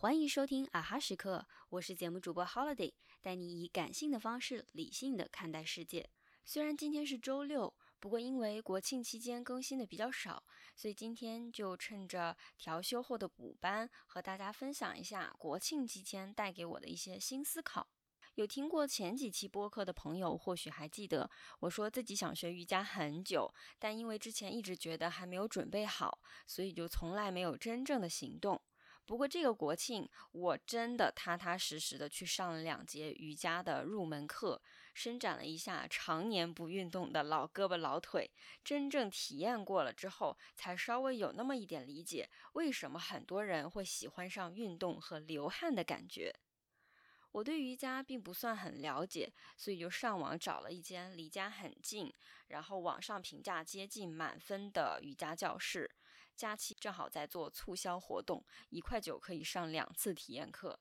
欢迎收听啊哈时刻，我是节目主播 Holiday，带你以感性的方式理性的看待世界。虽然今天是周六，不过因为国庆期间更新的比较少，所以今天就趁着调休后的补班，和大家分享一下国庆期间带给我的一些新思考。有听过前几期播客的朋友，或许还记得我说自己想学瑜伽很久，但因为之前一直觉得还没有准备好，所以就从来没有真正的行动。不过这个国庆，我真的踏踏实实的去上了两节瑜伽的入门课，伸展了一下常年不运动的老胳膊老腿。真正体验过了之后，才稍微有那么一点理解，为什么很多人会喜欢上运动和流汗的感觉。我对瑜伽并不算很了解，所以就上网找了一间离家很近，然后网上评价接近满分的瑜伽教室。假期正好在做促销活动，一块九可以上两次体验课。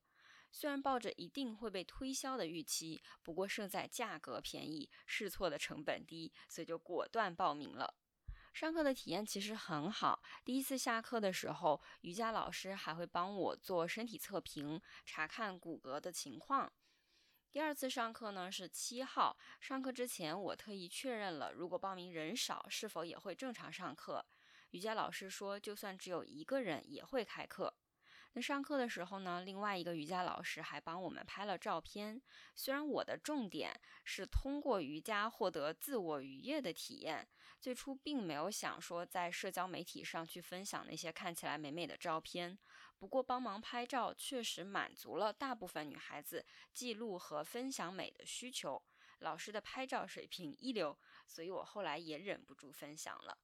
虽然抱着一定会被推销的预期，不过胜在价格便宜，试错的成本低，所以就果断报名了。上课的体验其实很好。第一次下课的时候，瑜伽老师还会帮我做身体测评，查看骨骼的情况。第二次上课呢是七号，上课之前我特意确认了，如果报名人少，是否也会正常上课。瑜伽老师说，就算只有一个人也会开课。那上课的时候呢，另外一个瑜伽老师还帮我们拍了照片。虽然我的重点是通过瑜伽获得自我愉悦的体验，最初并没有想说在社交媒体上去分享那些看起来美美的照片。不过帮忙拍照确实满足了大部分女孩子记录和分享美的需求。老师的拍照水平一流，所以我后来也忍不住分享了。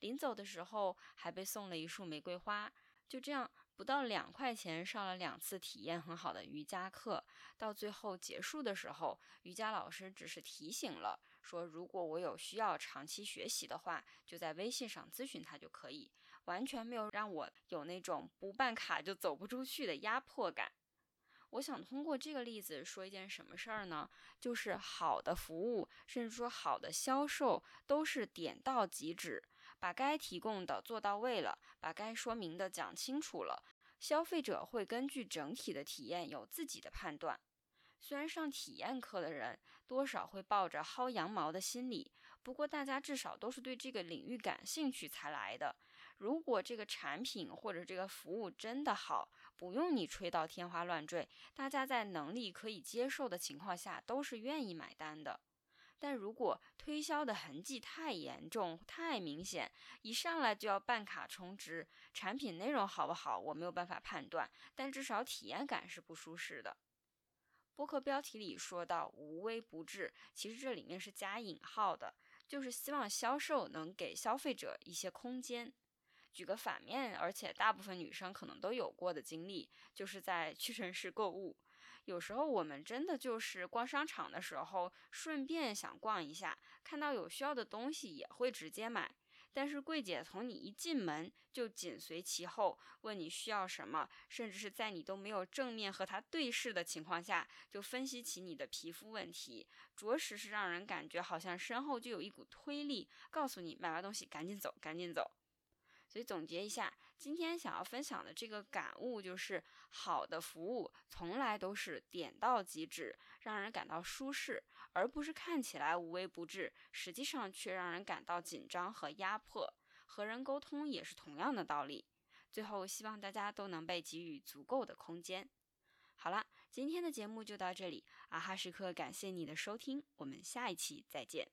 临走的时候还被送了一束玫瑰花。就这样，不到两块钱上了两次体验很好的瑜伽课，到最后结束的时候，瑜伽老师只是提醒了，说如果我有需要长期学习的话，就在微信上咨询他就可以，完全没有让我有那种不办卡就走不出去的压迫感。我想通过这个例子说一件什么事儿呢？就是好的服务，甚至说好的销售，都是点到即止，把该提供的做到位了，把该说明的讲清楚了，消费者会根据整体的体验有自己的判断。虽然上体验课的人多少会抱着薅羊毛的心理，不过大家至少都是对这个领域感兴趣才来的。如果这个产品或者这个服务真的好，不用你吹到天花乱坠，大家在能力可以接受的情况下都是愿意买单的。但如果推销的痕迹太严重、太明显，一上来就要办卡充值，产品内容好不好我没有办法判断，但至少体验感是不舒适的。播客标题里说到“无微不至”，其实这里面是加引号的，就是希望销售能给消费者一些空间。举个反面，而且大部分女生可能都有过的经历，就是在屈臣氏购物。有时候我们真的就是逛商场的时候，顺便想逛一下，看到有需要的东西也会直接买。但是柜姐从你一进门就紧随其后，问你需要什么，甚至是在你都没有正面和她对视的情况下，就分析起你的皮肤问题，着实是让人感觉好像身后就有一股推力，告诉你买完东西赶紧走，赶紧走。所以总结一下，今天想要分享的这个感悟就是：好的服务从来都是点到即止，让人感到舒适，而不是看起来无微不至，实际上却让人感到紧张和压迫。和人沟通也是同样的道理。最后，希望大家都能被给予足够的空间。好了，今天的节目就到这里，啊哈时刻感谢你的收听，我们下一期再见。